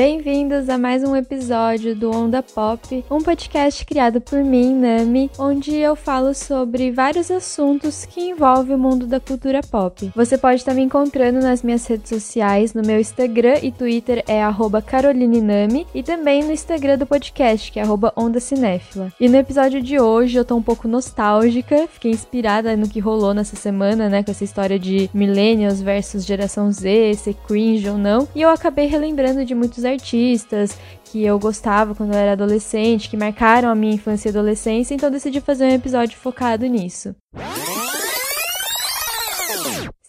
Bem-vindos a mais um episódio do Onda Pop, um podcast criado por mim, Nami, onde eu falo sobre vários assuntos que envolvem o mundo da cultura pop. Você pode estar me encontrando nas minhas redes sociais, no meu Instagram e Twitter é @carolinenami e também no Instagram do podcast, que é Onda Cinéfila. E no episódio de hoje eu tô um pouco nostálgica, fiquei inspirada no que rolou nessa semana, né, com essa história de millennials versus geração Z, ser cringe ou não, e eu acabei relembrando de muitos artistas que eu gostava quando eu era adolescente, que marcaram a minha infância e adolescência, então decidi fazer um episódio focado nisso.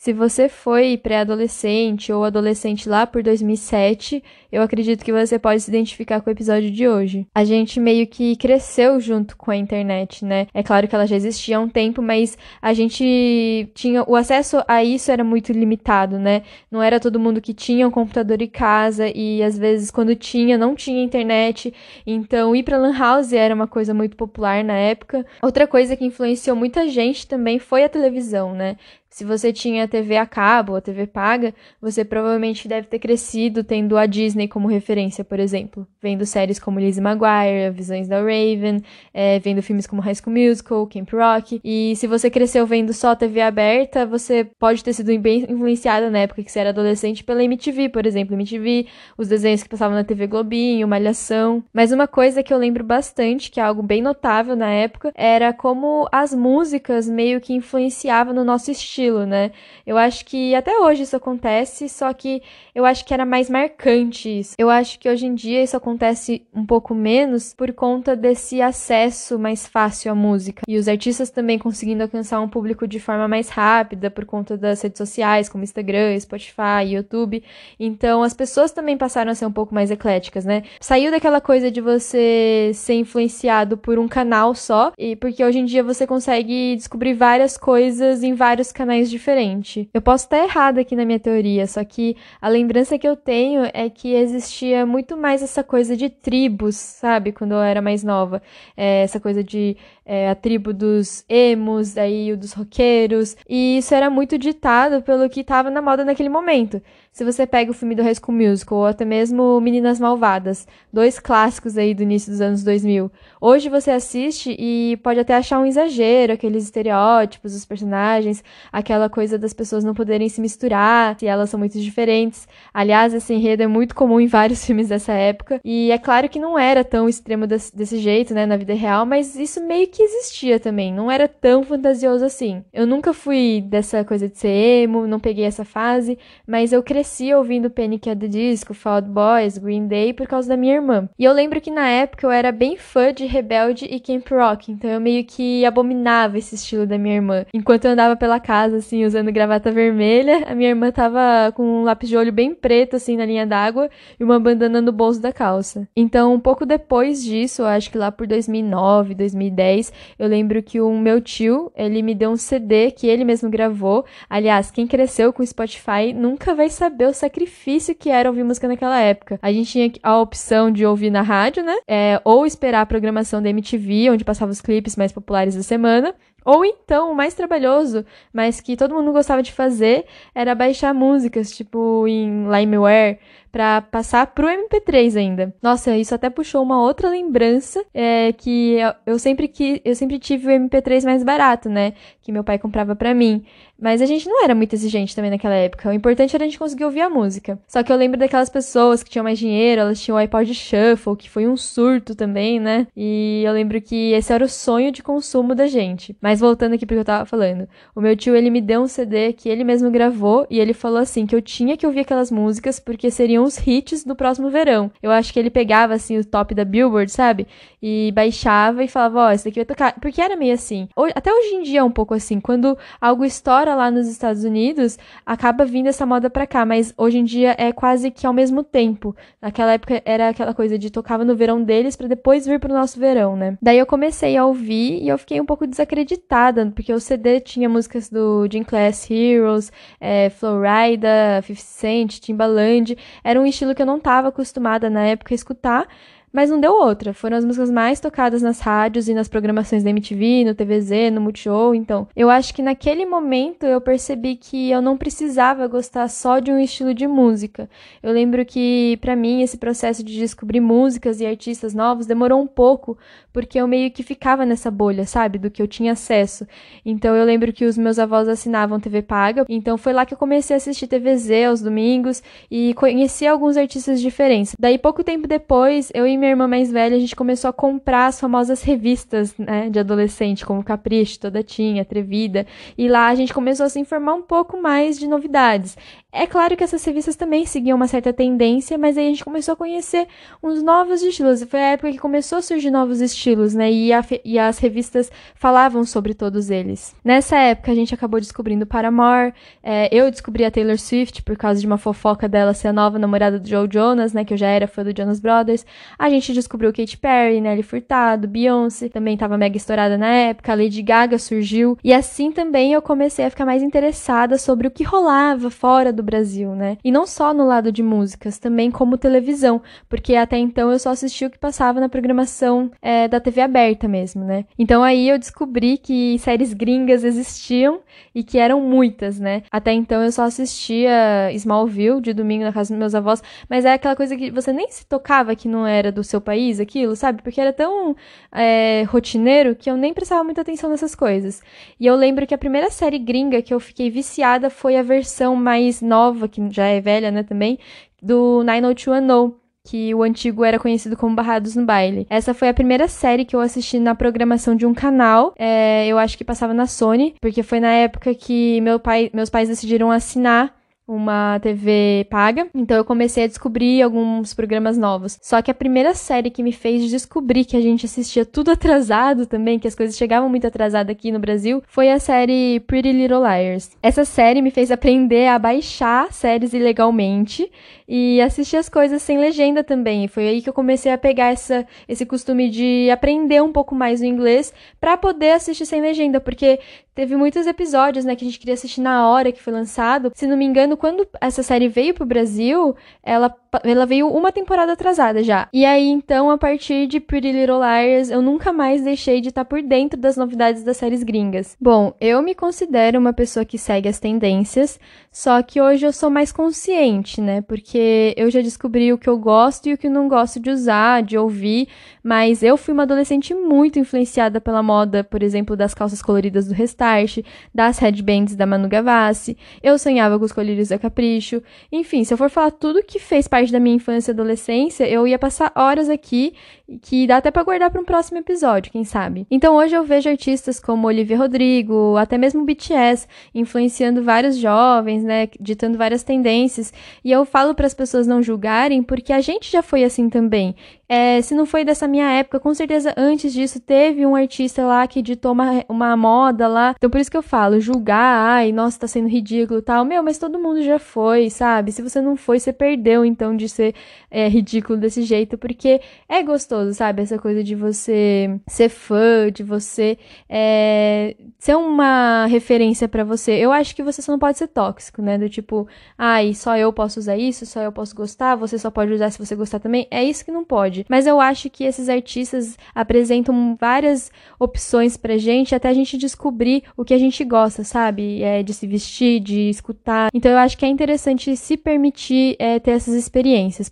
Se você foi pré-adolescente ou adolescente lá por 2007, eu acredito que você pode se identificar com o episódio de hoje. A gente meio que cresceu junto com a internet, né? É claro que ela já existia há um tempo, mas a gente tinha o acesso a isso era muito limitado, né? Não era todo mundo que tinha um computador em casa e às vezes quando tinha não tinha internet. Então ir para lan house era uma coisa muito popular na época. Outra coisa que influenciou muita gente também foi a televisão, né? Se você tinha TV a cabo ou a TV paga, você provavelmente deve ter crescido tendo a Disney como referência, por exemplo. Vendo séries como Lizzie McGuire, Visões da Raven, é, vendo filmes como High School Musical, Camp Rock. E se você cresceu vendo só TV aberta, você pode ter sido bem influenciada na época que você era adolescente pela MTV, por exemplo. MTV, os desenhos que passavam na TV Globinho, Malhação. Mas uma coisa que eu lembro bastante, que é algo bem notável na época, era como as músicas meio que influenciavam no nosso estilo estilo, né? Eu acho que até hoje isso acontece, só que eu acho que era mais marcante isso. Eu acho que hoje em dia isso acontece um pouco menos por conta desse acesso mais fácil à música. E os artistas também conseguindo alcançar um público de forma mais rápida por conta das redes sociais, como Instagram, Spotify, YouTube. Então as pessoas também passaram a ser um pouco mais ecléticas, né? Saiu daquela coisa de você ser influenciado por um canal só, e porque hoje em dia você consegue descobrir várias coisas em vários canais canais diferente. Eu posso estar errada aqui na minha teoria, só que a lembrança que eu tenho é que existia muito mais essa coisa de tribos, sabe? Quando eu era mais nova. É, essa coisa de é, a tribo dos emos, daí o dos roqueiros. E isso era muito ditado pelo que estava na moda naquele momento. Se você pega o filme do High School Musical ou até mesmo Meninas Malvadas, dois clássicos aí do início dos anos 2000, hoje você assiste e pode até achar um exagero, aqueles estereótipos dos personagens, aquela coisa das pessoas não poderem se misturar, se elas são muito diferentes. Aliás, esse enredo é muito comum em vários filmes dessa época, e é claro que não era tão extremo desse, desse jeito, né, na vida real, mas isso meio que existia também, não era tão fantasioso assim. Eu nunca fui dessa coisa de ser emo, não peguei essa fase, mas eu cresci ouvindo Panic! at the Disco, Fall Out Boys, Green Day por causa da minha irmã. E eu lembro que na época eu era bem fã de Rebelde e Camp Rock, então eu meio que abominava esse estilo da minha irmã. Enquanto eu andava pela casa, assim, usando gravata vermelha, a minha irmã tava com um lápis de olho bem preto, assim, na linha d'água e uma bandana no bolso da calça. Então, um pouco depois disso, acho que lá por 2009, 2010, eu lembro que o meu tio, ele me deu um CD que ele mesmo gravou. Aliás, quem cresceu com Spotify nunca vai saber o sacrifício que era ouvir música naquela época. A gente tinha a opção de ouvir na rádio, né? É, ou esperar a programação da MTV, onde passava os clipes mais populares da semana. Ou então, o mais trabalhoso, mas que todo mundo gostava de fazer, era baixar músicas, tipo em Limeware, para passar pro MP3 ainda. Nossa, isso até puxou uma outra lembrança, é, que eu sempre que eu sempre tive o MP3 mais barato, né, que meu pai comprava para mim. Mas a gente não era muito exigente também naquela época. O importante era a gente conseguir ouvir a música. Só que eu lembro daquelas pessoas que tinham mais dinheiro, elas tinham o iPod Shuffle, que foi um surto também, né? E eu lembro que esse era o sonho de consumo da gente. Mas voltando aqui pro que eu tava falando. O meu tio, ele me deu um CD que ele mesmo gravou e ele falou assim que eu tinha que ouvir aquelas músicas porque seriam os hits do próximo verão. Eu acho que ele pegava, assim, o top da Billboard, sabe? E baixava e falava, ó, oh, esse daqui vai tocar. Porque era meio assim. Até hoje em dia é um pouco assim. Quando algo estoura lá nos Estados Unidos, acaba vindo essa moda pra cá. Mas hoje em dia é quase que ao mesmo tempo. Naquela época era aquela coisa de tocava no verão deles para depois vir pro nosso verão, né? Daí eu comecei a ouvir e eu fiquei um pouco desacreditada, porque o CD tinha músicas do Gym Class Heroes, é, Flowrida, 50 Cent, Timbaland era um estilo que eu não estava acostumada na época a escutar, mas não deu outra. Foram as músicas mais tocadas nas rádios e nas programações da MTV, no TVZ, no Multishow. Então, eu acho que naquele momento eu percebi que eu não precisava gostar só de um estilo de música. Eu lembro que, para mim, esse processo de descobrir músicas e artistas novos demorou um pouco, porque eu meio que ficava nessa bolha, sabe? Do que eu tinha acesso. Então, eu lembro que os meus avós assinavam TV Paga. Então, foi lá que eu comecei a assistir TVZ aos domingos e conheci alguns artistas diferentes. Daí, pouco tempo depois, eu e minha irmã mais velha, a gente começou a comprar as famosas revistas, né, de adolescente, como Capricho, Toda Tinha, Atrevida. E lá a gente começou a se informar um pouco mais de novidades. É claro que essas revistas também seguiam uma certa tendência, mas aí a gente começou a conhecer uns novos estilos. Foi a época que começou a surgir novos estilos, né? E, a, e as revistas falavam sobre todos eles. Nessa época a gente acabou descobrindo Paramore. É, eu descobri a Taylor Swift por causa de uma fofoca dela ser a nova namorada do Joe Jonas, né? Que eu já era fã do Jonas Brothers. A gente descobriu Katy Perry, Nelly Furtado, Beyoncé, também tava mega estourada na época. A Lady Gaga surgiu. E assim também eu comecei a ficar mais interessada sobre o que rolava fora do Brasil, né? E não só no lado de músicas, também como televisão, porque até então eu só assistia o que passava na programação é, da TV aberta mesmo, né? Então aí eu descobri que séries gringas existiam e que eram muitas, né? Até então eu só assistia Smallville de domingo na casa dos meus avós, mas é aquela coisa que você nem se tocava que não era do seu país, aquilo, sabe? Porque era tão é, rotineiro que eu nem prestava muita atenção nessas coisas. E eu lembro que a primeira série gringa que eu fiquei viciada foi a versão mais nova, que já é velha, né, também, do 90210 que o antigo era conhecido como Barrados no Baile. Essa foi a primeira série que eu assisti na programação de um canal. É, eu acho que passava na Sony, porque foi na época que meu pai, meus pais decidiram assinar uma TV paga, então eu comecei a descobrir alguns programas novos. Só que a primeira série que me fez descobrir que a gente assistia tudo atrasado também, que as coisas chegavam muito atrasadas aqui no Brasil, foi a série Pretty Little Liars. Essa série me fez aprender a baixar séries ilegalmente e assistir as coisas sem legenda também. Foi aí que eu comecei a pegar essa, esse costume de aprender um pouco mais o inglês para poder assistir sem legenda, porque teve muitos episódios, né, que a gente queria assistir na hora que foi lançado. Se não me engano, quando essa série veio pro Brasil, ela, ela veio uma temporada atrasada já. E aí, então, a partir de Pretty Little Liars, eu nunca mais deixei de estar por dentro das novidades das séries gringas. Bom, eu me considero uma pessoa que segue as tendências, só que hoje eu sou mais consciente, né, porque eu já descobri o que eu gosto e o que eu não gosto de usar, de ouvir, mas eu fui uma adolescente muito influenciada pela moda, por exemplo, das calças coloridas do Restart, das headbands da Manu Gavassi. Eu sonhava com os colírios da Capricho. Enfim, se eu for falar tudo que fez parte da minha infância e adolescência, eu ia passar horas aqui, que dá até para guardar para um próximo episódio, quem sabe. Então hoje eu vejo artistas como Olivia Rodrigo, até mesmo BTS, influenciando vários jovens, né, ditando várias tendências. E eu falo para as pessoas não julgarem, porque a gente já foi assim também. É, se não foi dessa minha época, com certeza antes disso teve um artista lá que editou uma, uma moda lá. Então por isso que eu falo, julgar, ai, nossa, tá sendo ridículo tal. Meu, mas todo mundo já foi, sabe? Se você não foi, você perdeu então de ser é, ridículo desse jeito, porque é gostoso, sabe? Essa coisa de você ser fã, de você é, ser uma referência para você. Eu acho que você só não pode ser tóxico, né? Do tipo, ai, só eu posso usar isso, só eu posso gostar, você só pode usar se você gostar também. É isso que não pode. Mas eu acho que esses artistas apresentam várias opções pra gente até a gente descobrir o que a gente gosta, sabe? É, de se vestir, de escutar. Então eu acho que é interessante se permitir é, ter essas experiências.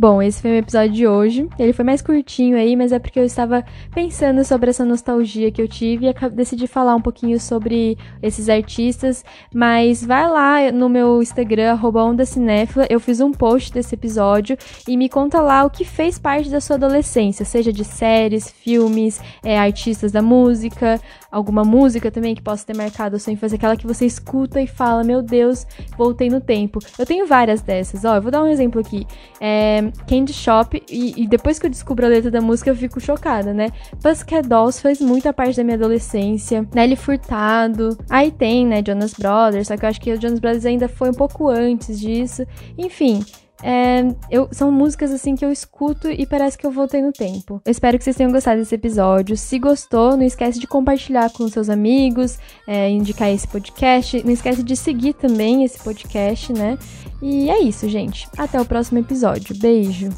Bom, esse foi o episódio de hoje. Ele foi mais curtinho aí, mas é porque eu estava pensando sobre essa nostalgia que eu tive e decidi falar um pouquinho sobre esses artistas. Mas vai lá no meu Instagram, Cinéfila, eu fiz um post desse episódio e me conta lá o que fez parte da sua adolescência, seja de séries, filmes, é, artistas da música, alguma música também que possa ter marcado a sua infância, aquela que você escuta e fala, meu Deus, voltei no tempo. Eu tenho várias dessas, ó, eu vou dar um exemplo aqui. É, Candy Shop, e, e, depois que eu descubro a letra da música, eu fico chocada, né? Pussycat Dolls fez muita parte da minha adolescência. Nelly Furtado. Aí tem, né, Jonas Brothers, só que eu acho que o Jonas Brothers ainda foi um pouco antes disso. Enfim, é, eu, são músicas assim que eu escuto e parece que eu voltei no tempo. Eu espero que vocês tenham gostado desse episódio. Se gostou, não esquece de compartilhar com seus amigos, é, indicar esse podcast. Não esquece de seguir também esse podcast, né? E é isso, gente. Até o próximo episódio. Beijo!